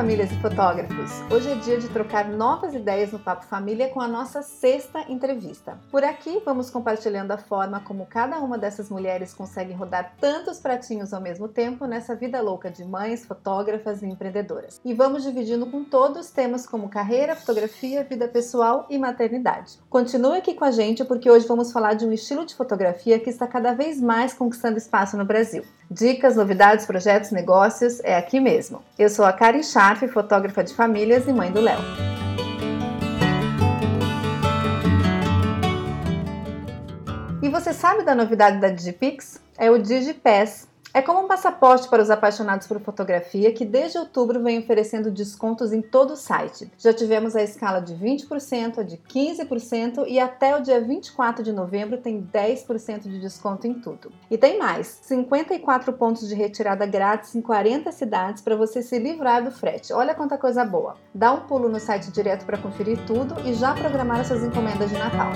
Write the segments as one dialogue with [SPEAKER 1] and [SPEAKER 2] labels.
[SPEAKER 1] famílias e fotógrafos! Hoje é dia de trocar novas ideias no Papo Família com a nossa sexta entrevista. Por aqui, vamos compartilhando a forma como cada uma dessas mulheres consegue rodar tantos pratinhos ao mesmo tempo nessa vida louca de mães, fotógrafas e empreendedoras. E vamos dividindo com todos temas como carreira, fotografia, vida pessoal e maternidade. Continue aqui com a gente porque hoje vamos falar de um estilo de fotografia que está cada vez mais conquistando espaço no Brasil. Dicas, novidades, projetos, negócios é aqui mesmo. Eu sou a Karen Scharf, fotógrafa de famílias e mãe do Léo. E você sabe da novidade da Digipix? É o DigiPass, é como um passaporte para os apaixonados por fotografia que desde outubro vem oferecendo descontos em todo o site. Já tivemos a escala de 20%, a de 15% e até o dia 24 de novembro tem 10% de desconto em tudo. E tem mais: 54 pontos de retirada grátis em 40 cidades para você se livrar do frete. Olha quanta coisa boa! Dá um pulo no site direto para conferir tudo e já programar suas encomendas de Natal.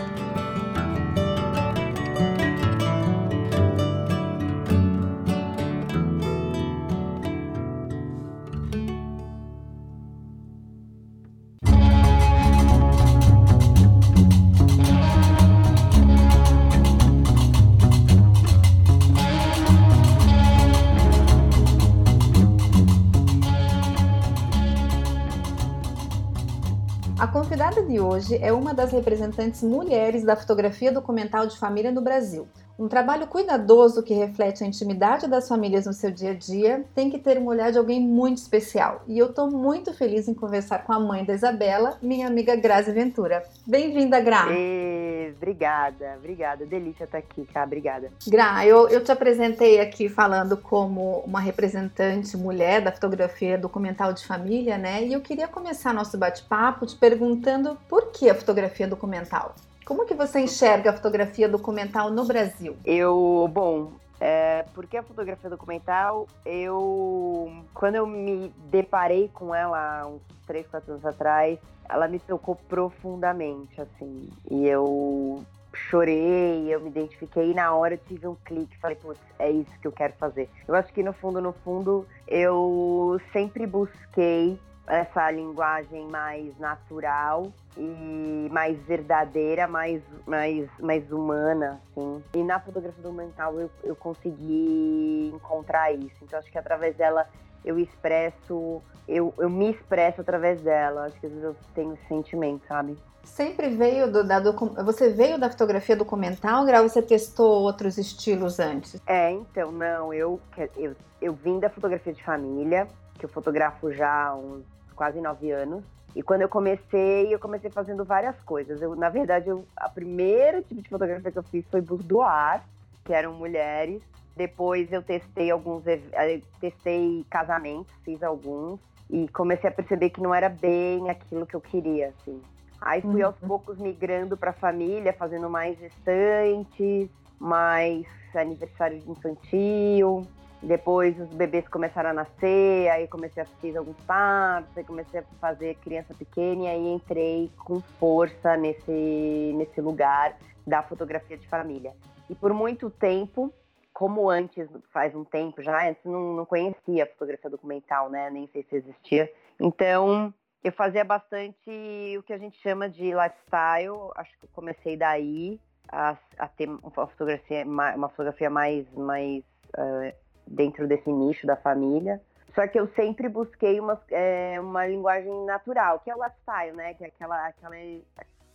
[SPEAKER 1] Hoje é uma das representantes mulheres da fotografia documental de família no Brasil. Um trabalho cuidadoso que reflete a intimidade das famílias no seu dia a dia tem que ter um olhar de alguém muito especial. E eu estou muito feliz em conversar com a mãe da Isabela, minha amiga Grazi Ventura. Bem-vinda, Gra.
[SPEAKER 2] E, obrigada, obrigada. Delícia estar aqui, cá. Obrigada.
[SPEAKER 1] Gra, eu, eu te apresentei aqui falando como uma representante mulher da fotografia documental de família, né? E eu queria começar nosso bate-papo te perguntando por que a fotografia documental? Como que você enxerga a fotografia documental no Brasil?
[SPEAKER 2] Eu, bom, é, porque a fotografia documental, eu quando eu me deparei com ela uns 3, 4 anos atrás, ela me tocou profundamente, assim. E eu chorei, eu me identifiquei e na hora eu tive um clique, falei, putz, é isso que eu quero fazer. Eu acho que no fundo, no fundo, eu sempre busquei essa linguagem mais natural e mais verdadeira, mais, mais, mais humana, assim. E na fotografia documental eu, eu consegui encontrar isso. Então acho que através dela eu expresso, eu, eu me expresso através dela. Acho que às vezes eu tenho esse sentimento, sabe?
[SPEAKER 1] Sempre veio do, da você veio da fotografia documental, Grau, você testou outros estilos antes?
[SPEAKER 2] É, então, não, eu, eu, eu vim da fotografia de família, que eu fotografo já há uns quase nove anos. E quando eu comecei, eu comecei fazendo várias coisas. Eu, na verdade, eu, a primeira tipo de fotografia que eu fiz foi boudoir, que eram mulheres. Depois eu testei alguns, eu testei casamentos, fiz alguns e comecei a perceber que não era bem aquilo que eu queria, assim. Aí fui uhum. aos poucos migrando para a família, fazendo mais gestantes, mais aniversário infantil, depois os bebês começaram a nascer, aí comecei a fazer alguns partos, aí comecei a fazer criança pequena e aí entrei com força nesse, nesse lugar da fotografia de família. E por muito tempo, como antes, faz um tempo já, antes não, não conhecia a fotografia documental, né? Nem sei se existia. Então, eu fazia bastante o que a gente chama de lifestyle. Acho que eu comecei daí a, a ter uma fotografia, uma fotografia mais, mais uh, dentro desse nicho da família. Só que eu sempre busquei uma, é, uma linguagem natural, que é o lifestyle, né? Que é aquela, aquela,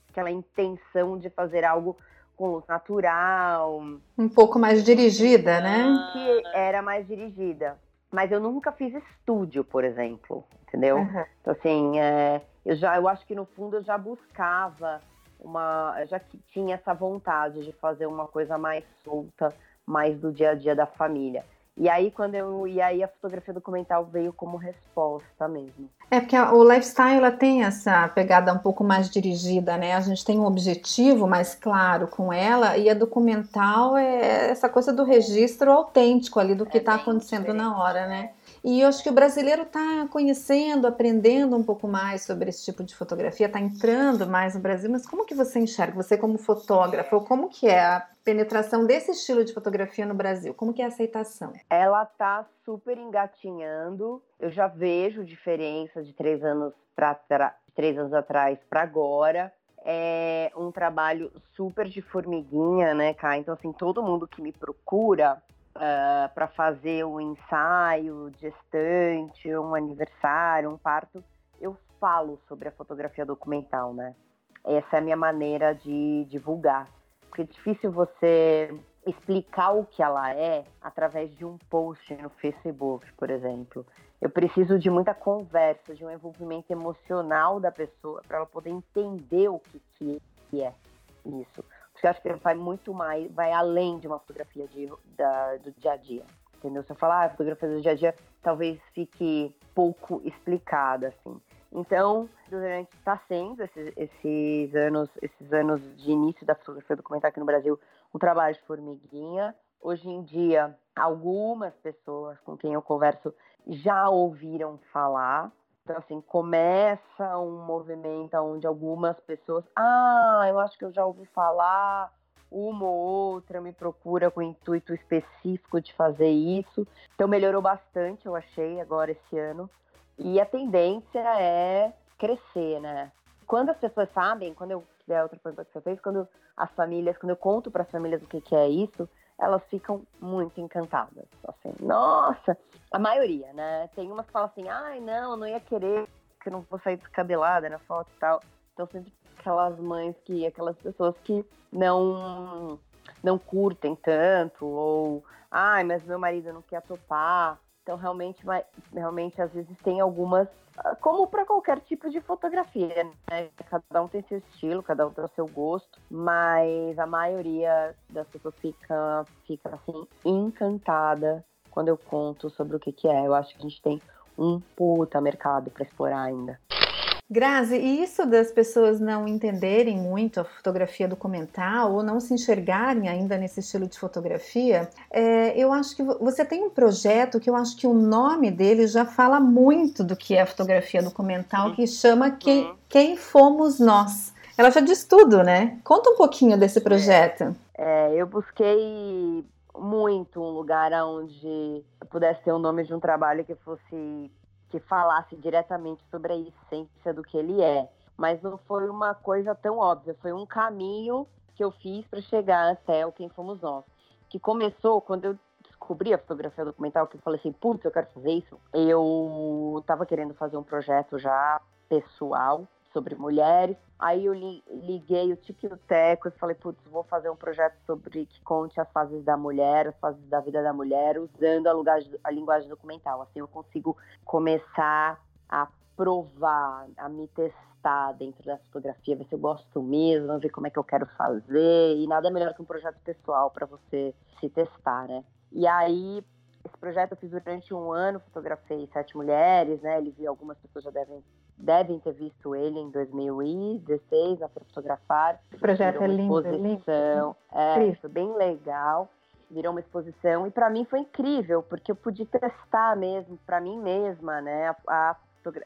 [SPEAKER 2] aquela intenção de fazer algo com luz natural.
[SPEAKER 1] Um pouco mais dirigida, né?
[SPEAKER 2] Que era mais dirigida. Mas eu nunca fiz estúdio, por exemplo, entendeu? Uhum. Então, assim, é, eu, já, eu acho que no fundo eu já buscava uma. Eu já tinha essa vontade de fazer uma coisa mais solta, mais do dia a dia da família. E aí quando eu e aí a fotografia documental veio como resposta mesmo.
[SPEAKER 1] É porque o lifestyle ela tem essa pegada um pouco mais dirigida, né? A gente tem um objetivo mais claro com ela e a documental é essa coisa do registro autêntico ali do que está é acontecendo diferente. na hora, né? E eu acho que o brasileiro está conhecendo, aprendendo um pouco mais sobre esse tipo de fotografia, está entrando mais no Brasil. Mas como que você enxerga, você como fotógrafo, como que é a penetração desse estilo de fotografia no Brasil? Como que é a aceitação?
[SPEAKER 2] Ela está super engatinhando. Eu já vejo diferença de três anos para três anos atrás para agora é um trabalho super de formiguinha, né, Cá? Então, assim, todo mundo que me procura uh, ah, para fazer um ensaio gestante, um aniversário, um parto, eu falo sobre a fotografia documental, né? Essa é a minha maneira de divulgar. Porque é difícil você explicar o que ela é através de um post no Facebook, por exemplo. Eu preciso de muita conversa, de um envolvimento emocional da pessoa para ela poder entender o que, que é isso. Porque eu acho que vai muito mais, vai além de uma fotografia de, da, do dia a dia. Entendeu? Se eu falar ah, fotografia do dia a dia, talvez fique pouco explicada, assim. Então, durante está sendo esses, esses, anos, esses anos de início da fotografia documental aqui no Brasil, um trabalho de formiguinha. Hoje em dia, algumas pessoas com quem eu converso já ouviram falar. Então, assim, começa um movimento onde algumas pessoas, ah, eu acho que eu já ouvi falar, uma ou outra me procura com o intuito específico de fazer isso. Então, melhorou bastante, eu achei, agora esse ano. E a tendência é crescer, né? Quando as pessoas sabem, quando eu, é outra pergunta que você fez, quando as famílias, quando eu conto para as famílias o que, que é isso, elas ficam muito encantadas. Assim, nossa, a maioria, né? Tem umas que falam assim, ai, não, não ia querer, que não vou sair descabelada na foto e tal. Então sempre aquelas mães que, aquelas pessoas que não não curtem tanto, ou ai, mas meu marido não quer topar. Então, realmente, realmente, às vezes tem algumas, ah, como para qualquer tipo de fotografia, né? Cada um tem seu estilo, cada um tem o seu gosto, mas a maioria das pessoas fica, fica assim, encantada quando eu conto sobre o que, que é. Eu acho que a gente tem um puta mercado para explorar ainda.
[SPEAKER 1] Grazi, e isso das pessoas não entenderem muito a fotografia documental ou não se enxergarem ainda nesse estilo de fotografia, é, eu acho que você tem um projeto que eu acho que o nome dele já fala muito do que é a fotografia documental, que chama Quem, uhum. Quem Fomos Nós. Ela já diz tudo, né? Conta um pouquinho desse projeto.
[SPEAKER 2] É, eu busquei muito um lugar onde pudesse ter o nome de um trabalho que fosse que falasse diretamente sobre a essência do que ele é. Mas não foi uma coisa tão óbvia, foi um caminho que eu fiz para chegar até o Quem Fomos Nós. Que começou quando eu descobri a fotografia documental, que eu falei assim, putz, eu quero fazer isso. Eu estava querendo fazer um projeto já pessoal sobre mulheres. Aí eu liguei o Tico e o Teco e falei, putz, vou fazer um projeto sobre que conte as fases da mulher, as fases da vida da mulher, usando a, linguagem, a linguagem documental. Assim eu consigo começar a provar, a me testar dentro da fotografia, ver se eu gosto mesmo, ver como é que eu quero fazer. E nada melhor que um projeto pessoal para você se testar, né? E aí, esse projeto eu fiz durante um ano, fotografei sete mulheres, né? Ele viu algumas pessoas já devem devem ter visto ele em 2016 na Fotografar.
[SPEAKER 1] O projeto é lindo,
[SPEAKER 2] exposição. É, isso, bem legal. Virou uma exposição e para mim foi incrível porque eu pude testar mesmo para mim mesma, né, a, a,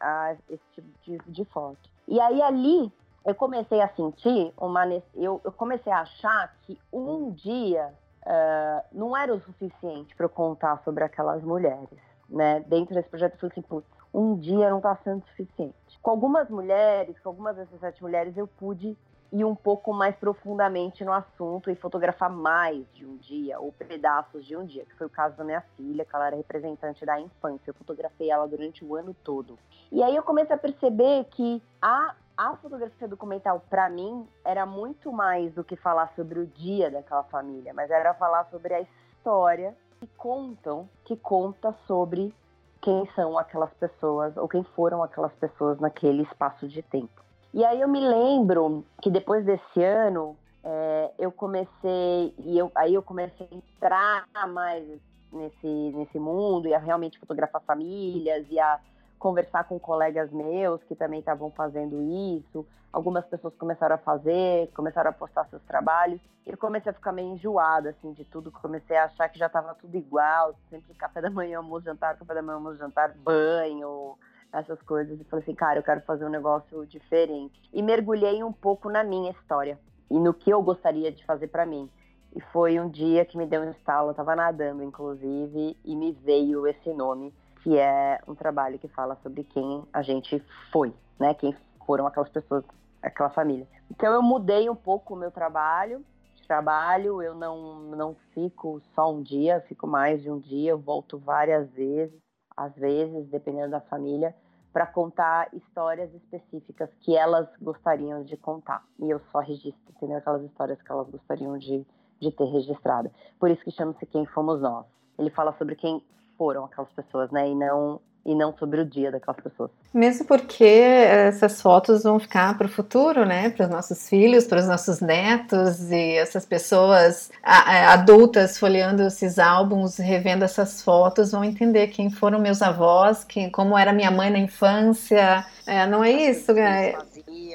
[SPEAKER 2] a, esse tipo de, de foto. E aí ali eu comecei a sentir uma eu, eu comecei a achar que um dia uh, não era o suficiente para contar sobre aquelas mulheres, né? Dentro desse projeto eu falei assim, putz, um dia não está sendo suficiente. Com algumas mulheres, com algumas dessas sete mulheres, eu pude ir um pouco mais profundamente no assunto e fotografar mais de um dia, ou pedaços de um dia, que foi o caso da minha filha, que ela era representante da infância. Eu fotografei ela durante o ano todo. E aí eu comecei a perceber que a, a fotografia documental, para mim, era muito mais do que falar sobre o dia daquela família, mas era falar sobre a história que contam, que conta sobre quem são aquelas pessoas ou quem foram aquelas pessoas naquele espaço de tempo. E aí eu me lembro que depois desse ano é, eu comecei e eu, aí eu comecei a entrar mais nesse nesse mundo e a realmente fotografar famílias e a conversar com colegas meus que também estavam fazendo isso. Algumas pessoas começaram a fazer, começaram a postar seus trabalhos. E eu comecei a ficar meio enjoada, assim, de tudo. Comecei a achar que já estava tudo igual. Sempre café da manhã, almoço, jantar, café da manhã, almoço, jantar, banho, essas coisas. E falei assim, cara, eu quero fazer um negócio diferente. E mergulhei um pouco na minha história e no que eu gostaria de fazer para mim. E foi um dia que me deu um estalo, eu tava nadando, inclusive, e me veio esse nome, que é um trabalho que fala sobre quem a gente foi, né? Quem foram aquelas pessoas, aquela família. Então eu mudei um pouco o meu trabalho. Trabalho, eu não, não fico só um dia, fico mais de um dia, eu volto várias vezes, às vezes, dependendo da família, para contar histórias específicas que elas gostariam de contar. E eu só registro, entendeu? Aquelas histórias que elas gostariam de de ter registrado. Por isso que chama-se Quem Fomos Nós. Ele fala sobre quem foram aquelas pessoas, né? E não e não sobre o dia daquelas pessoas.
[SPEAKER 1] Mesmo porque essas fotos vão ficar para o futuro, né? Para os nossos filhos, para os nossos netos e essas pessoas adultas folheando esses álbuns, revendo essas fotos, vão entender quem foram meus avós, quem, como era minha mãe na infância. É, não é isso, é,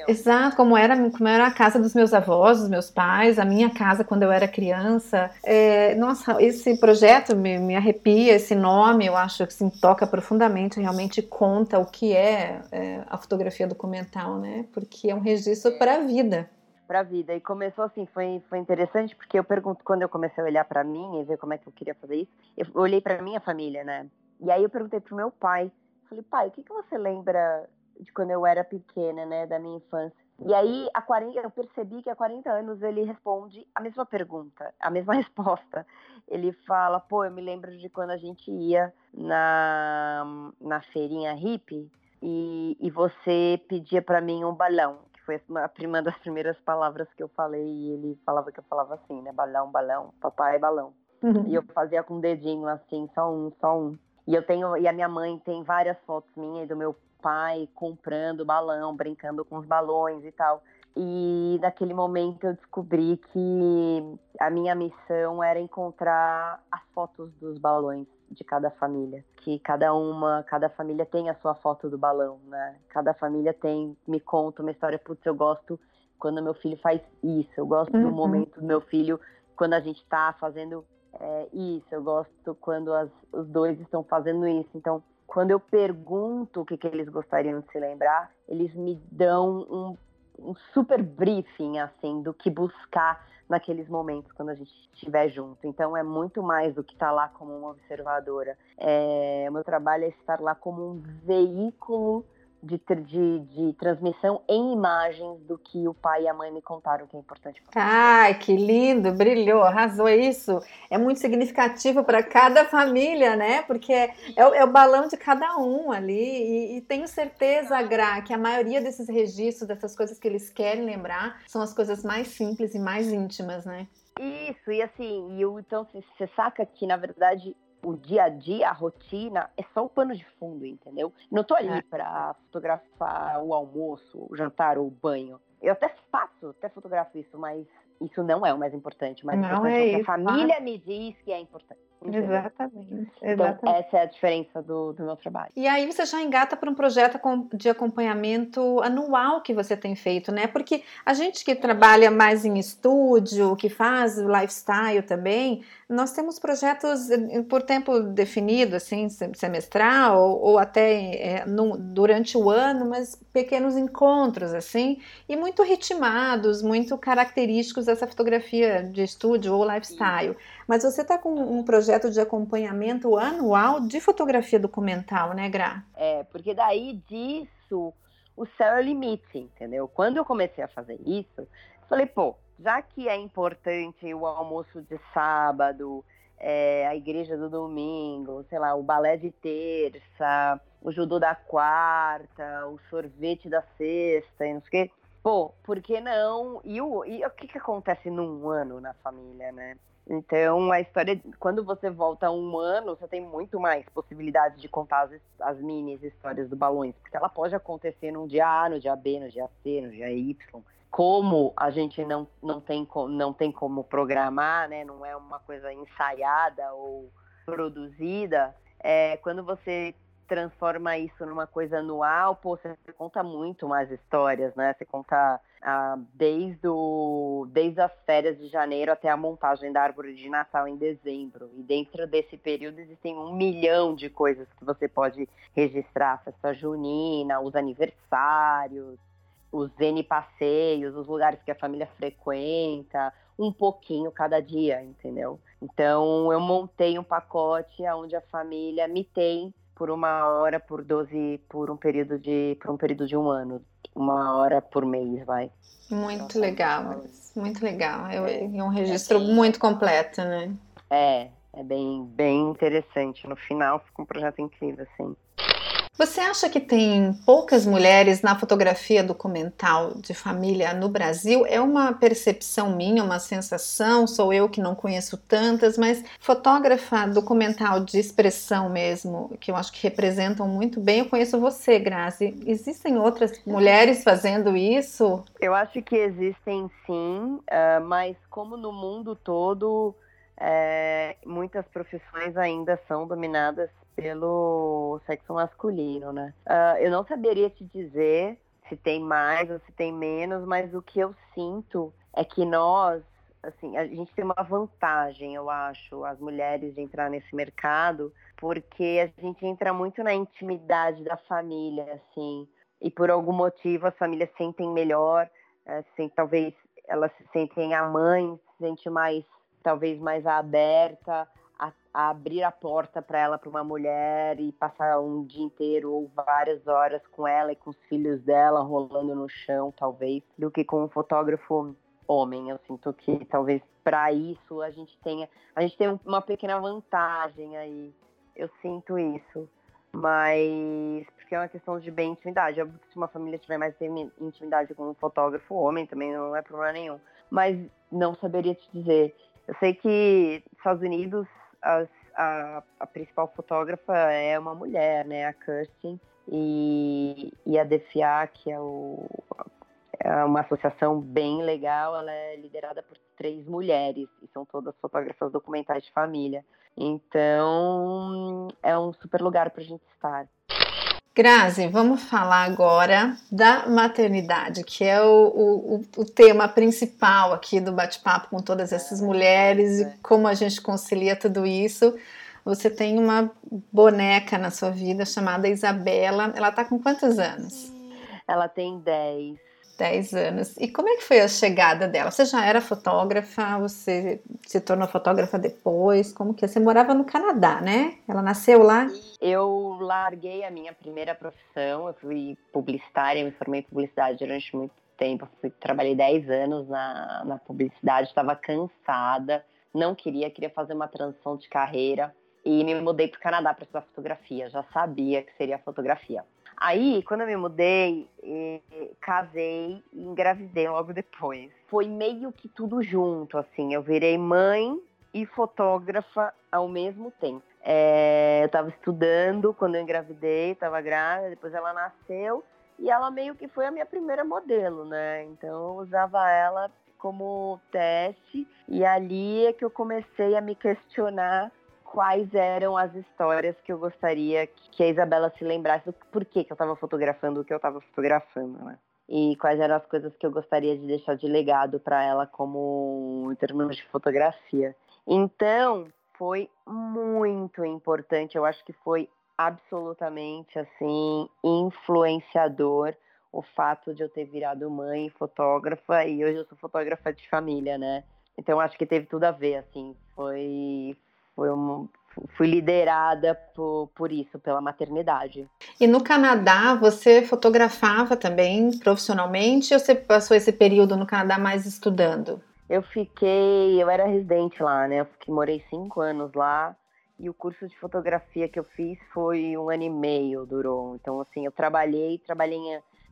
[SPEAKER 1] Exato, como era, como era a casa dos meus avós, dos meus pais, a minha casa quando eu era criança. É, nossa, esse projeto me, me arrepia, esse nome, eu acho que assim, toca profundamente, realmente conta o que é, é a fotografia documental, né? Porque é um registro para a vida
[SPEAKER 2] para a vida. E começou assim, foi, foi interessante, porque eu pergunto, quando eu comecei a olhar para mim e ver como é que eu queria fazer isso, eu olhei para minha família, né? E aí eu perguntei pro meu pai, falei, pai, o que, que você lembra de quando eu era pequena, né, da minha infância. E aí, a 40, eu percebi que há 40 anos ele responde a mesma pergunta, a mesma resposta. Ele fala, pô, eu me lembro de quando a gente ia na, na feirinha hippie e, e você pedia para mim um balão, que foi uma, uma das primeiras palavras que eu falei, e ele falava que eu falava assim, né, balão, balão, papai, balão. Uhum. E eu fazia com o dedinho assim, só um, só um. E eu tenho, e a minha mãe tem várias fotos minhas e do meu pai comprando balão, brincando com os balões e tal. E naquele momento eu descobri que a minha missão era encontrar as fotos dos balões de cada família, que cada uma, cada família tem a sua foto do balão, né? Cada família tem, me conta uma história, putz, eu gosto quando meu filho faz isso, eu gosto uhum. do momento do meu filho quando a gente tá fazendo é, isso, eu gosto quando as, os dois estão fazendo isso. Então, quando eu pergunto o que, que eles gostariam de se lembrar, eles me dão um, um super briefing, assim, do que buscar naqueles momentos quando a gente estiver junto. Então é muito mais do que estar tá lá como uma observadora. É, o meu trabalho é estar lá como um veículo de, de, de, transmissão em imagens do que o pai e a mãe me contaram que é importante.
[SPEAKER 1] Ai, que lindo, brilhou, arrasou isso. É muito significativo para cada família, né? Porque é, é, o balão de cada um ali. E, e, tenho certeza, Gra, que a maioria desses registros, dessas coisas que eles querem lembrar, são as coisas mais simples e mais íntimas, né?
[SPEAKER 2] Isso, e assim, e eu, então você saca que, na verdade, o dia a dia, a rotina, é só o pano de fundo, entendeu? Não tô ali é. para fotografar o almoço, o jantar ou o banho. Eu até faço, até fotografo isso, mas isso não é o mais importante. Mais
[SPEAKER 1] não
[SPEAKER 2] importante
[SPEAKER 1] é,
[SPEAKER 2] é o
[SPEAKER 1] que
[SPEAKER 2] a família me diz que é importante.
[SPEAKER 1] Exatamente.
[SPEAKER 2] Então, essa é a diferença do, do meu trabalho.
[SPEAKER 1] E aí você já engata para um projeto de acompanhamento anual que você tem feito, né? Porque a gente que trabalha mais em estúdio, que faz lifestyle também, nós temos projetos eh, por tempo definido, assim, semestral ou, ou até é, no, durante o ano, mas pequenos encontros, assim, e muito ritmados, muito característicos dessa fotografia de estúdio ou lifestyle. Mas você está com um projeto de acompanhamento anual de fotografia documental, né, Gra?
[SPEAKER 2] É, porque daí disso o céu é o limite, entendeu? Quando eu comecei a fazer isso, falei, pô, já que é importante o almoço de sábado, é, a igreja do domingo, sei lá, o balé de terça, o judô da quarta, o sorvete da sexta, e não sei o quê. Pô, por que não? E o, e o que, que acontece num ano na família, né? Então, a história, quando você volta um ano, você tem muito mais possibilidades de contar as, as mini histórias do Balões, porque ela pode acontecer num dia A, no dia B, no dia C, no dia Y. Como a gente não, não, tem, não tem como programar, né? não é uma coisa ensaiada ou produzida, é, quando você transforma isso numa coisa anual, pô, você conta muito mais histórias, né? Você conta ah, desde, o, desde as férias de janeiro até a montagem da árvore de Natal em dezembro. E dentro desse período existem um milhão de coisas que você pode registrar: a festa junina, os aniversários, os N passeios, os lugares que a família frequenta, um pouquinho cada dia, entendeu? Então eu montei um pacote onde a família me tem por uma hora por 12 por um período de por um período de um ano. Uma hora por mês vai.
[SPEAKER 1] Muito então, legal muito legal. É, é um registro é muito completo né?
[SPEAKER 2] É é bem bem interessante. No final fica um projeto incrível assim
[SPEAKER 1] você acha que tem poucas mulheres na fotografia documental de família no Brasil? É uma percepção minha, uma sensação, sou eu que não conheço tantas, mas fotógrafa documental de expressão mesmo, que eu acho que representam muito bem, eu conheço você, Grazi. Existem outras mulheres fazendo isso?
[SPEAKER 2] Eu acho que existem sim, uh, mas como no mundo todo, é, muitas profissões ainda são dominadas pelo sexo masculino, né? Uh, eu não saberia te dizer se tem mais ou se tem menos, mas o que eu sinto é que nós, assim, a gente tem uma vantagem, eu acho, as mulheres de entrar nesse mercado, porque a gente entra muito na intimidade da família, assim, e por algum motivo as famílias sentem melhor, assim, talvez elas se sentem a mãe, se sente mais, talvez mais aberta, a abrir a porta para ela, para uma mulher, e passar um dia inteiro ou várias horas com ela e com os filhos dela rolando no chão, talvez, do que com um fotógrafo homem. Eu sinto que talvez para isso a gente tenha, a gente tem uma pequena vantagem aí. Eu sinto isso, mas porque é uma questão de bem intimidade. Óbvio que se uma família tiver mais intimidade com um fotógrafo homem, também não é problema nenhum. Mas não saberia te dizer. Eu sei que Estados Unidos a, a, a, principal fotógrafa é uma mulher, né, a Kirsten, e, e a DFA, que é, o, é uma associação bem legal, ela é liderada por três mulheres, e são todas fotógrafas documentais de família. Então, é um super lugar para a gente estar.
[SPEAKER 1] Grazi, vamos falar agora da maternidade, que é o, o, o tema principal aqui do bate-papo com todas essas mulheres e como a gente concilia tudo isso. Você tem uma boneca na sua vida chamada Isabela. Ela está com quantos anos?
[SPEAKER 2] Ela tem 10.
[SPEAKER 1] 10 anos. E como é que foi a chegada dela? Você já era fotógrafa? Você se tornou fotógrafa depois? Como que é? Você morava no Canadá, né? Ela nasceu lá?
[SPEAKER 2] Eu larguei a minha primeira profissão. Eu fui publicitária, me formei em publicidade durante muito tempo. Fui, trabalhei 10 anos na, na publicidade, estava cansada, não queria, queria fazer uma transição de carreira e me mudei para o Canadá para estudar fotografia. Já sabia que seria fotografia. Aí, quando eu me mudei, casei e engravidei logo depois. Foi meio que tudo junto, assim. Eu virei mãe e fotógrafa ao mesmo tempo. É, eu estava estudando quando eu engravidei, estava grávida, depois ela nasceu e ela meio que foi a minha primeira modelo, né? Então eu usava ela como teste e ali é que eu comecei a me questionar quais eram as histórias que eu gostaria que a Isabela se lembrasse do porquê que eu estava fotografando o que eu estava fotografando, né? E quais eram as coisas que eu gostaria de deixar de legado para ela como em termos de fotografia. Então, foi muito importante, eu acho que foi absolutamente assim influenciador o fato de eu ter virado mãe, fotógrafa e hoje eu sou fotógrafa de família, né? Então acho que teve tudo a ver, assim, foi foi um, fui liderada por, por isso, pela maternidade.
[SPEAKER 1] E no Canadá, você fotografava também profissionalmente ou você passou esse período no Canadá mais estudando?
[SPEAKER 2] Eu fiquei, eu era residente lá, né? Eu fiquei, morei cinco anos lá e o curso de fotografia que eu fiz foi um ano e meio, durou. Então, assim, eu trabalhei, trabalhei,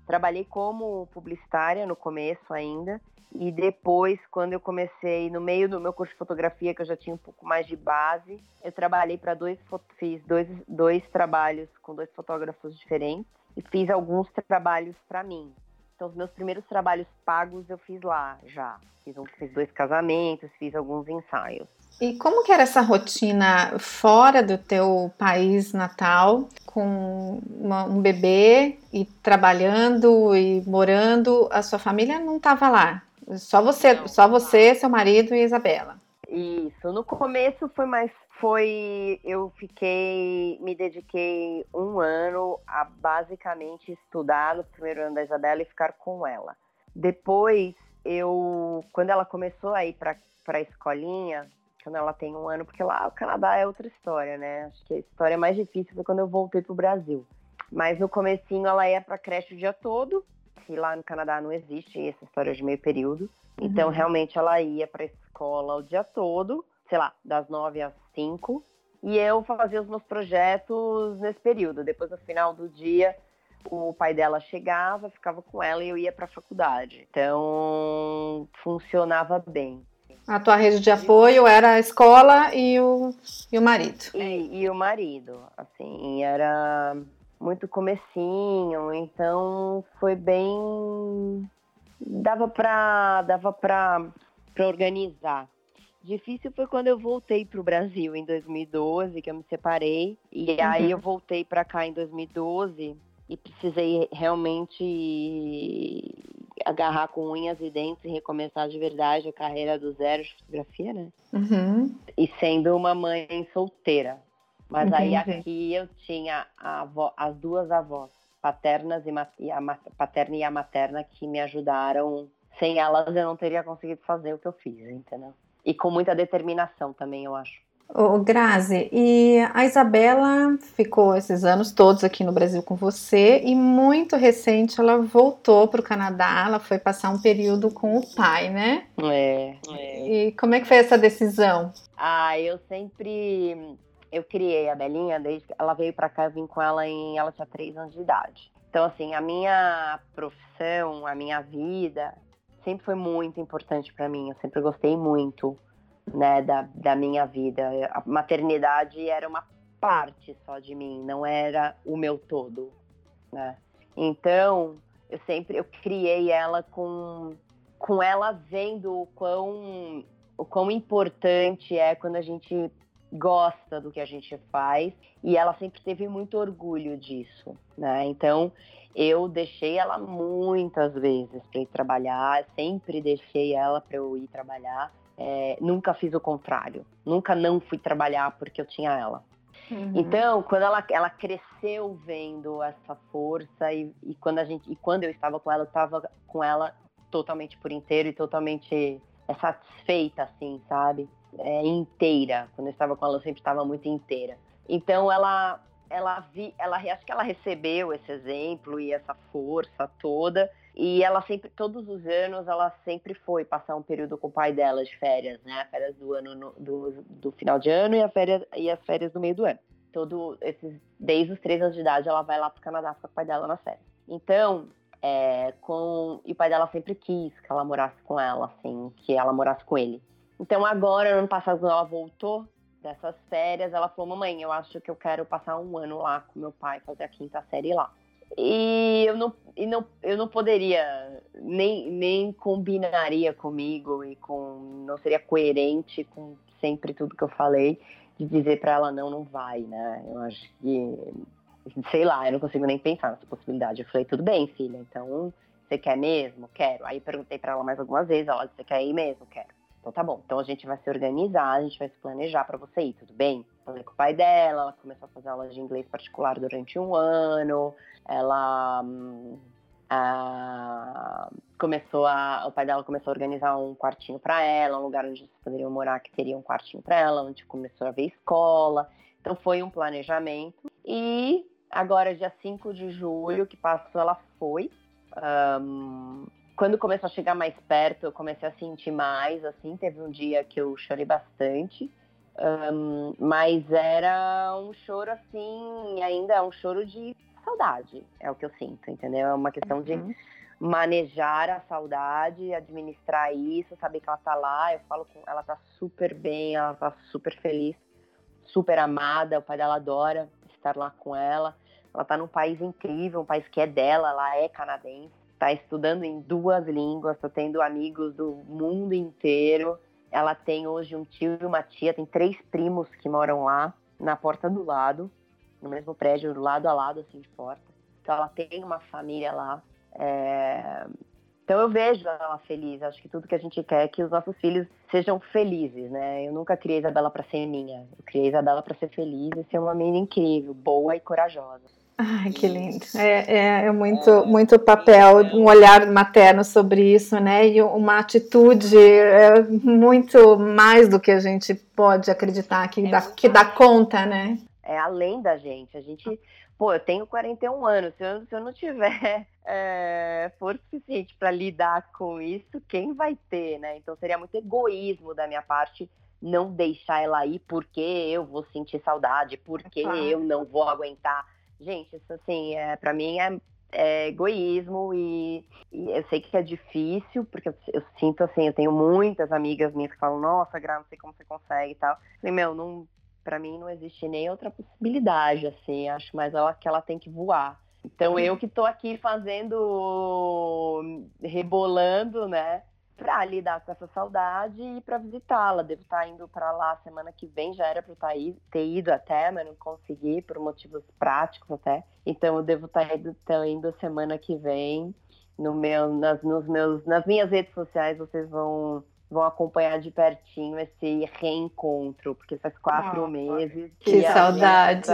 [SPEAKER 2] trabalhei como publicitária no começo ainda e depois, quando eu comecei, no meio do meu curso de fotografia, que eu já tinha um pouco mais de base, eu trabalhei para dois, fiz dois, dois trabalhos com dois fotógrafos diferentes e fiz alguns trabalhos para mim. Então, os meus primeiros trabalhos pagos eu fiz lá já. Fiz, um, fiz dois casamentos, fiz alguns ensaios.
[SPEAKER 1] E como que era essa rotina fora do teu país natal, com uma, um bebê e trabalhando e morando? A sua família não estava lá? Só você, não, só você, seu marido e Isabela.
[SPEAKER 2] Isso. No começo foi mais foi eu fiquei me dediquei um ano a basicamente estudar no primeiro ano da Isabela e ficar com ela. Depois eu quando ela começou a ir para para a escolinha, quando ela tem um ano, porque lá o Canadá é outra história, né? Acho que a história mais difícil foi quando eu voltei pro Brasil. Mas no comecinho ela ia para creche o dia todo, que lá no Canadá não existe essa história de meio período. Então, uhum. realmente, ela ia para escola o dia todo, sei lá, das nove às cinco. E eu fazia os meus projetos nesse período. Depois, no final do dia, o pai dela chegava, ficava com ela e eu ia para a faculdade. Então, funcionava bem.
[SPEAKER 1] A tua rede de apoio era a escola e o, e o marido.
[SPEAKER 2] E, e o marido, assim, era muito comecinho, então foi bem dava para dava para organizar. Difícil foi quando eu voltei para o Brasil em 2012, que eu me separei, e uhum. aí eu voltei para cá em 2012 e precisei realmente agarrar com unhas e dentes e recomeçar de verdade a carreira do zero de fotografia, né?
[SPEAKER 1] Uhum.
[SPEAKER 2] E sendo uma mãe solteira. Mas Entendi. aí aqui eu tinha avó, as duas avós, paternas e, e a paterna e a materna, que me ajudaram. Sem elas eu não teria conseguido fazer o que eu fiz, entendeu? E com muita determinação também, eu acho.
[SPEAKER 1] Ô, Grazi, e a Isabela ficou esses anos todos aqui no Brasil com você e muito recente ela voltou para o Canadá, ela foi passar um período com o pai, né?
[SPEAKER 2] É, é.
[SPEAKER 1] E como é que foi essa decisão?
[SPEAKER 2] Ah, eu sempre eu criei a Belinha desde que ela veio para cá, eu vim com ela em ela tinha três anos de idade. Então assim, a minha profissão, a minha vida sempre foi muito importante para mim. Eu sempre gostei muito né, da, da minha vida. A maternidade era uma parte só de mim, não era o meu todo, né? Então, eu sempre eu criei ela com com ela vendo o quão o quão importante é quando a gente gosta do que a gente faz e ela sempre teve muito orgulho disso, né? Então, eu deixei ela muitas vezes para ir trabalhar, sempre deixei ela para eu ir trabalhar é, nunca fiz o contrário. Nunca não fui trabalhar porque eu tinha ela. Uhum. Então, quando ela, ela cresceu vendo essa força e, e, quando a gente e quando eu estava com ela, eu estava com ela totalmente por inteiro e totalmente é, satisfeita, assim, sabe? É, inteira. Quando eu estava com ela, eu sempre estava muito inteira. Então, ela, ela vi, ela acho que ela recebeu esse exemplo e essa força toda e ela sempre, todos os anos, ela sempre foi passar um período com o pai dela de férias, né? Férias do ano no, do, do final de ano e, a férias, e as férias do meio do ano. Todo esses, desde os três anos de idade, ela vai lá pro Canadá com o pai dela nas férias. Então, é, com, e o pai dela sempre quis que ela morasse com ela, assim, que ela morasse com ele. Então agora, no ano passado, ela voltou dessas férias, ela falou, mamãe, eu acho que eu quero passar um ano lá com meu pai, fazer a quinta série lá. E eu não, e não, eu não poderia, nem, nem combinaria comigo e com não seria coerente com sempre tudo que eu falei de dizer para ela não, não vai, né? Eu acho que, sei lá, eu não consigo nem pensar nessa possibilidade. Eu falei, tudo bem, filha, então você quer mesmo? Quero. Aí perguntei para ela mais algumas vezes, ela disse, você quer ir mesmo? Quero. Então tá bom. Então a gente vai se organizar, a gente vai se planejar para você ir, tudo bem? Falei com o pai dela, ela começou a fazer aulas de inglês particular durante um ano. Ela hum, começou a, o pai dela começou a organizar um quartinho para ela, um lugar onde eles poderiam morar que teria um quartinho para ela, onde começou a ver escola. Então foi um planejamento. E agora, dia 5 de julho, que passou, ela foi. Um, quando começou a chegar mais perto, eu comecei a sentir mais, assim, teve um dia que eu chorei bastante, um, mas era um choro, assim, ainda é um choro de saudade, é o que eu sinto, entendeu? É uma questão uhum. de manejar a saudade, administrar isso, saber que ela tá lá, eu falo com ela tá super bem, ela tá super feliz, super amada, o pai dela adora estar lá com ela, ela tá num país incrível, um país que é dela, ela é canadense, tá estudando em duas línguas, tá tendo amigos do mundo inteiro. Ela tem hoje um tio e uma tia, tem três primos que moram lá, na porta do lado, no mesmo prédio, lado a lado, assim, de porta. Então ela tem uma família lá. É... Então eu vejo ela feliz. Acho que tudo que a gente quer é que os nossos filhos sejam felizes, né? Eu nunca criei Isabela para ser minha. Eu criei Isabela para ser feliz e ser uma menina incrível, boa e corajosa.
[SPEAKER 1] Ai, que lindo. É, é, é muito, é, muito papel, um olhar materno sobre isso, né? E uma atitude é, muito mais do que a gente pode acreditar que, dá, que dá conta, né?
[SPEAKER 2] É além da gente. A gente, pô, eu tenho 41 anos. Se eu, se eu não tiver é, força suficiente para lidar com isso, quem vai ter, né? Então seria muito egoísmo da minha parte não deixar ela ir porque eu vou sentir saudade, porque claro. eu não vou aguentar Gente, isso assim, é, para mim é, é egoísmo e, e, eu sei que é difícil, porque eu, eu, sinto assim, eu tenho muitas amigas minhas que falam, nossa, Gra, não sei como você consegue e tal. falei, meu, não, pra mim não existe nem outra possibilidade, assim, acho mais ela que ela tem que voar. Então eu que tô aqui fazendo, rebolando, né? Para lidar com essa saudade e para visitá-la. Devo estar tá indo para lá semana que vem, já era para eu tá ter ido até, mas não consegui por motivos práticos até. Então eu devo estar tá indo, indo semana que vem. No meu, nas, nos meus, nas minhas redes sociais vocês vão vão acompanhar de pertinho esse reencontro, porque faz quatro oh, meses.
[SPEAKER 1] Que, que saudade!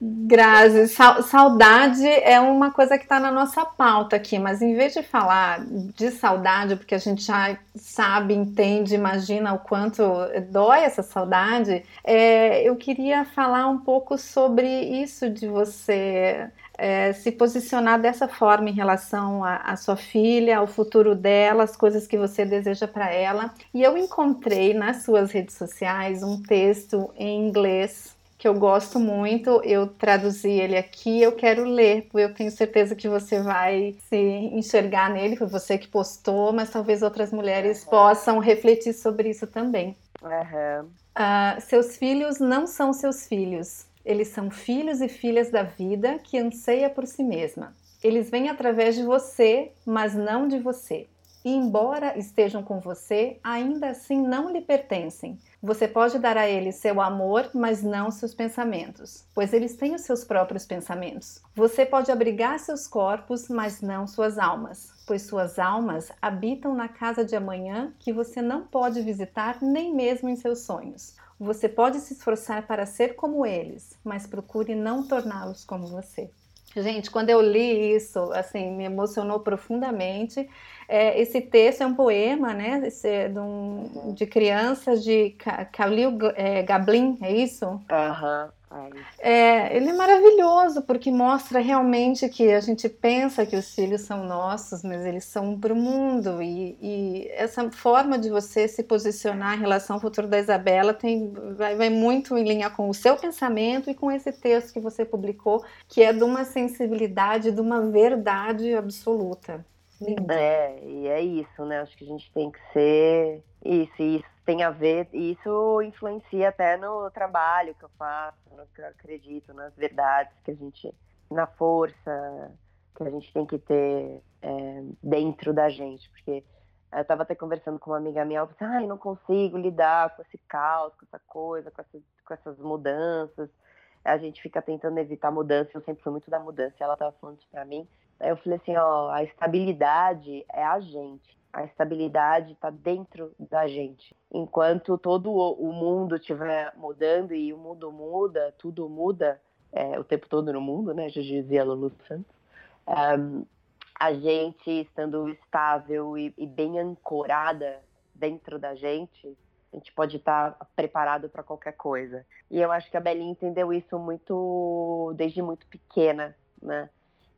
[SPEAKER 1] Grazi, saudade é uma coisa que está na nossa pauta aqui, mas em vez de falar de saudade, porque a gente já sabe, entende, imagina o quanto dói essa saudade, é, eu queria falar um pouco sobre isso de você é, se posicionar dessa forma em relação à sua filha, ao futuro dela, as coisas que você deseja para ela. E eu encontrei nas suas redes sociais um texto em inglês que eu gosto muito, eu traduzi ele aqui, eu quero ler, porque eu tenho certeza que você vai se enxergar nele, foi você que postou, mas talvez outras mulheres uhum. possam refletir sobre isso também.
[SPEAKER 2] Uhum.
[SPEAKER 1] Uh, seus filhos não são seus filhos, eles são filhos e filhas da vida que anseia por si mesma. Eles vêm através de você, mas não de você. E embora estejam com você, ainda assim não lhe pertencem você pode dar a eles seu amor, mas não seus pensamentos, pois eles têm os seus próprios pensamentos. Você pode abrigar seus corpos, mas não suas almas, pois suas almas habitam na casa de amanhã que você não pode visitar nem mesmo em seus sonhos. Você pode se esforçar para ser como eles, mas procure não torná-los como você. Gente, quando eu li isso, assim, me emocionou profundamente. É, esse texto é um poema, né? É de, um, de crianças de Khalil é, Gablin, é isso?
[SPEAKER 2] Aham. Uhum.
[SPEAKER 1] É, ele é maravilhoso porque mostra realmente que a gente pensa que os filhos são nossos, mas eles são para o mundo. E, e, essa forma de você se posicionar em relação ao futuro da Isabela tem, vai, vai, muito em linha com o seu pensamento e com esse texto que você publicou, que é de uma sensibilidade, de uma verdade absoluta.
[SPEAKER 2] Lindo. É, e é isso, né? Acho que a gente tem que ser isso, isso tem a ver, isso influencia até no trabalho que eu faço, no que eu acredito, nas verdades que a gente, na força que a gente tem que ter é, dentro da gente, porque eu estava até conversando com uma amiga minha, ela falou assim, ai, não consigo lidar com esse caos, com essa coisa, com essas, com essas mudanças, a gente fica tentando evitar mudança, eu sempre fui muito da mudança, ela estava falando isso para mim, aí eu falei assim, ó, a estabilidade é a gente, a estabilidade está dentro da gente. Enquanto todo o mundo estiver mudando e o mundo muda, tudo muda é, o tempo todo no mundo, né? Já dizia Lulu Santos. Um, a gente estando estável e, e, bem ancorada dentro da gente, a gente pode estar tá preparado para qualquer coisa. E eu acho que a Belinha entendeu isso muito desde muito pequena, né?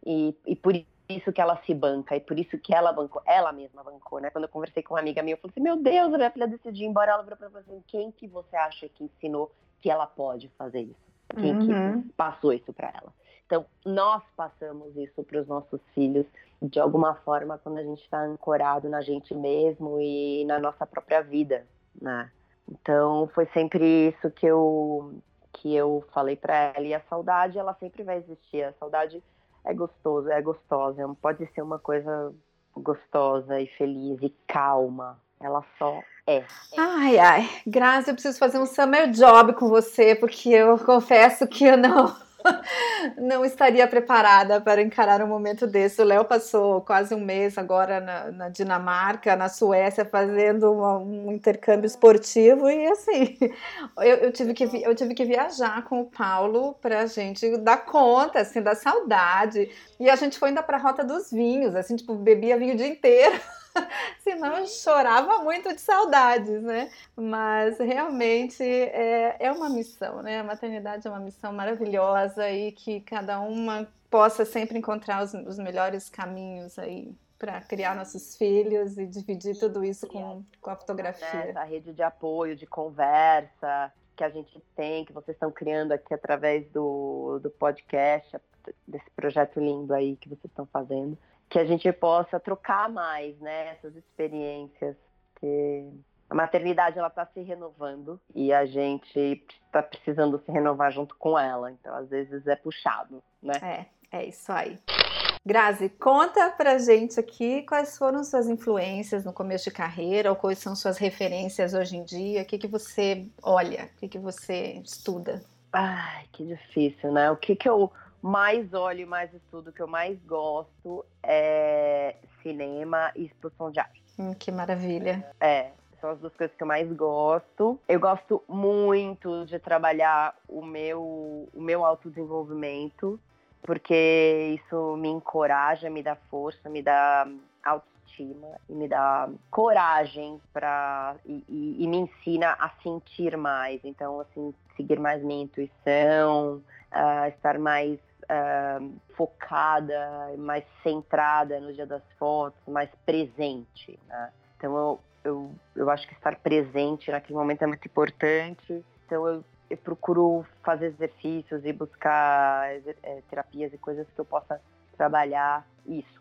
[SPEAKER 2] E, e por isso que ela se banca e por isso que ela bancou, ela mesma bancou, né? Quando eu conversei com uma amiga minha, eu falei assim, meu Deus, a minha filha decidiu ir embora, ela virou pra mim assim, quem que você acha que ensinou que ela pode fazer isso? Quem uhum. que passou isso para ela? Então, nós passamos isso para os nossos filhos de alguma forma quando a gente está ancorado na gente mesmo e na nossa própria vida, né? Então, foi sempre isso que eu que eu falei para ela e a saudade, ela sempre vai existir. A saudade é gostoso, é gostosa. Pode ser uma coisa gostosa e feliz e calma. Ela só é.
[SPEAKER 1] Ai, ai. Grazi, eu preciso fazer um summer job com você, porque eu confesso que eu não não estaria preparada para encarar um momento desse. O Léo passou quase um mês agora na, na Dinamarca, na Suécia, fazendo uma, um intercâmbio esportivo e assim, eu, eu, tive que, eu tive que viajar com o Paulo para a gente dar conta, assim, da saudade. E a gente foi ainda para a Rota dos Vinhos, assim, tipo, bebia vinho o dia inteiro. Senão eu chorava muito de saudades, né? Mas realmente é, é uma missão, né? A maternidade é uma missão maravilhosa e que cada uma possa sempre encontrar os, os melhores caminhos aí para criar nossos filhos e dividir tudo isso com, com a fotografia.
[SPEAKER 2] Essa rede de apoio, de conversa que a gente tem, que vocês estão criando aqui através do, do podcast, desse projeto lindo aí que vocês estão fazendo que a gente possa trocar mais, né, essas experiências, que a maternidade ela está se renovando e a gente está precisando se renovar junto com ela, então às vezes é puxado, né?
[SPEAKER 1] É, é isso aí. Grazi, conta pra gente aqui quais foram suas influências no começo de carreira ou quais são suas referências hoje em dia, o que, que você olha, o que, que você estuda?
[SPEAKER 2] Ai, que difícil, né? O que, que eu mais olho e mais estudo, que eu mais gosto é cinema e exposição de arte.
[SPEAKER 1] Hum, que maravilha.
[SPEAKER 2] É, são as duas coisas que eu mais gosto. Eu gosto muito de trabalhar o meu, o meu autodesenvolvimento, porque isso me encoraja, me dá força, me dá autoestima e me dá coragem para e, e, e, me ensina a sentir mais. Então, assim, seguir mais minha intuição, uh, estar mais uh, focada, mais centrada no dia das fotos, mais presente. Né? Então eu, eu, eu acho que estar presente naquele momento é muito importante. Então eu, eu procuro fazer exercícios e buscar é, terapias e coisas que eu possa trabalhar isso.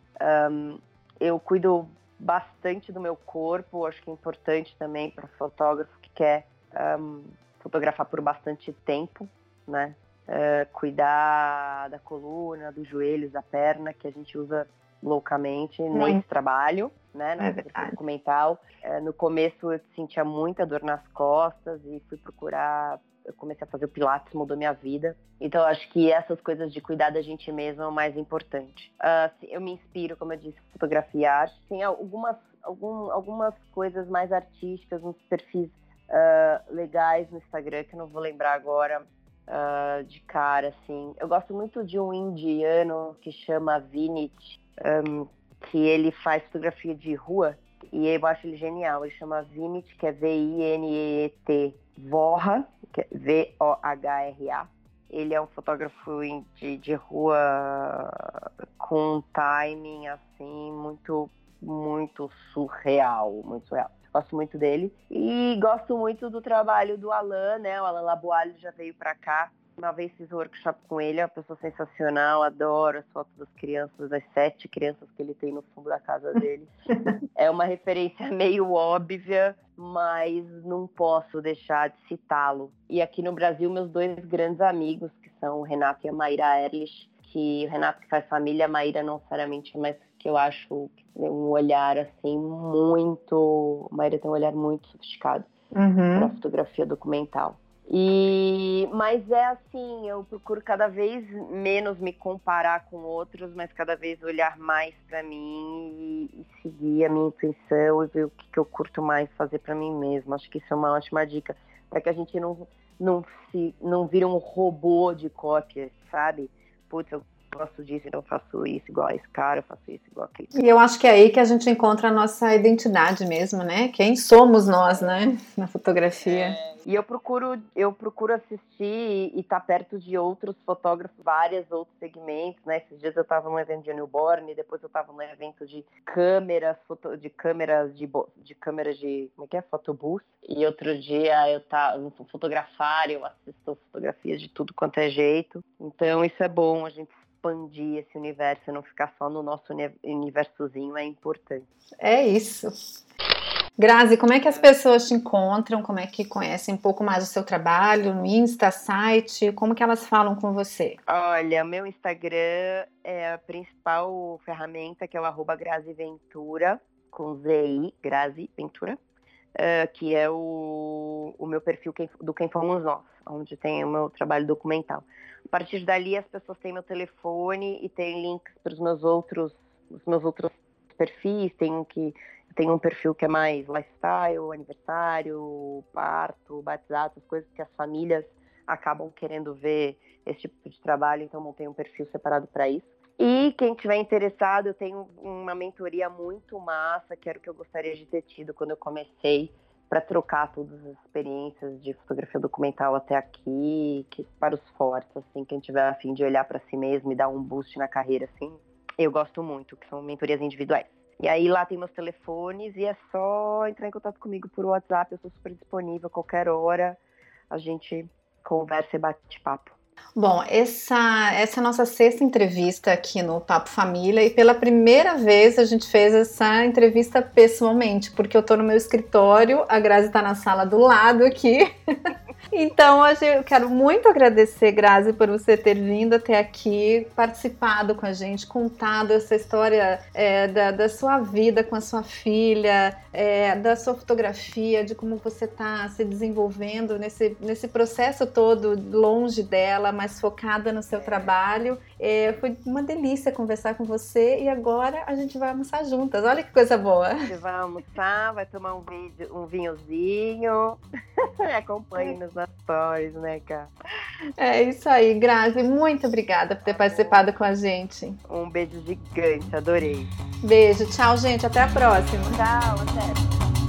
[SPEAKER 2] Um, eu cuido bastante do meu corpo, acho que é importante também para fotógrafo que quer um, fotografar por bastante tempo, né? Uh, cuidar da coluna, dos joelhos, da perna, que a gente usa loucamente nesse trabalho, né, na é documental. Uh, no começo eu sentia muita dor nas costas e fui procurar, eu comecei a fazer o pilates, mudou minha vida. Então eu acho que essas coisas de cuidar da gente mesmo é o mais importante. Uh, eu me inspiro, como eu disse, fotografia arte. Tem algumas, algum, algumas coisas mais artísticas, uns perfis uh, legais no Instagram, que eu não vou lembrar agora, uh, de cara, assim. Eu gosto muito de um indiano que chama Vinit, um, que ele faz fotografia de rua e eu acho ele genial. Ele chama Vinit, que é V-I-N-E-T, Vorra, é V-O-H-R-A. Ele é um fotógrafo de, de rua com um timing assim muito muito surreal, muito surreal gosto muito dele. E gosto muito do trabalho do Alan, né? O Alan Laboalho já veio para cá. Uma vez fiz um workshop com ele, é uma pessoa sensacional, adoro as fotos das crianças, das sete crianças que ele tem no fundo da casa dele. é uma referência meio óbvia, mas não posso deixar de citá-lo. E aqui no Brasil, meus dois grandes amigos, que são o Renato e a Maíra Erlich, que o Renato que faz família, a Maíra não necessariamente, mas que eu acho um olhar assim muito. A Maíra tem um olhar muito sofisticado uhum. para fotografia documental. E mas é assim, eu procuro cada vez menos me comparar com outros, mas cada vez olhar mais para mim e, e, seguir a minha intuição e ver o que, que eu curto mais fazer para mim mesmo. Acho que isso é uma ótima dica para que a gente não não se não vire um robô de cópia, sabe? Putz, eu gosto disso, então eu faço isso igual a esse cara, eu faço isso igual a aquele.
[SPEAKER 1] E eu acho que é aí que a gente encontra a nossa identidade mesmo, né? Quem somos nós, né? Na fotografia.
[SPEAKER 2] É, e eu procuro, eu procuro assistir e estar tá perto de outros fotógrafos, vários outros segmentos, né? Esses dias eu estava num evento de newborn, depois eu estava num evento de câmeras, foto, de câmeras de, de câmeras de, como é que é? Fotobus. E outro dia eu tava no fotografar, eu assisto fotografias de tudo quanto é jeito. Então isso é bom, a gente expandir esse universo, não ficar só no nosso universozinho é importante.
[SPEAKER 1] É isso. Grazi, como é que as pessoas te encontram? Como é que conhecem um pouco mais o seu trabalho no Insta, site? Como que elas falam com você?
[SPEAKER 2] Olha, meu Instagram é a principal ferramenta, que é o arroba Grazi Ventura, com ZI, Grazi Ventura, uh, que é o, o meu perfil do Quem Fomos Nós, onde tem o meu trabalho documental. Partir dali, as pessoas têm meu telefone e tem links para os meus outros, os meus outros perfis, tem que tem um perfil que é mais lifestyle, aniversário, parto, batizado, essas coisas que as famílias acabam querendo ver esse tipo de trabalho, então montei um perfil separado para isso. E quem tiver interessado, eu tenho uma mentoria muito massa, que era o que eu gostaria de ter tido quando eu comecei, para trocar todas as experiências de fotografia documental até aqui, que, para os fortes, assim, quem tiver a fim de olhar para si mesmo e dar um boost na carreira, assim, eu gosto muito, que são mentorias individuais. E aí lá tem meus telefones e é só entrar em contato comigo por WhatsApp, eu sou super disponível a qualquer hora. A gente conversa e bate papo.
[SPEAKER 1] Bom, essa, essa é a nossa sexta entrevista aqui no Papo Família e pela primeira vez a gente fez essa entrevista pessoalmente, porque eu tô no meu escritório, a Grazi tá na sala do lado aqui. Então, hoje eu quero muito agradecer, Grazi, por você ter vindo até aqui, participado com a gente, contado essa história é, da, da, sua vida com a sua filha, é, da sua fotografia, de como você está se desenvolvendo nesse, nesse processo todo longe dela, mais focada no seu trabalho. É, foi uma delícia conversar com você e agora a gente vai almoçar juntas. Olha que coisa boa. A
[SPEAKER 2] gente vai almoçar, vai tomar um, vídeo, um vinhozinho. Acompanhe-nos nas stories, né, cara?
[SPEAKER 1] É isso aí, Grazi. Muito obrigada por ter participado com a gente.
[SPEAKER 2] Um beijo gigante, adorei.
[SPEAKER 1] Beijo, tchau, gente. Até a próxima.
[SPEAKER 2] Tchau, até.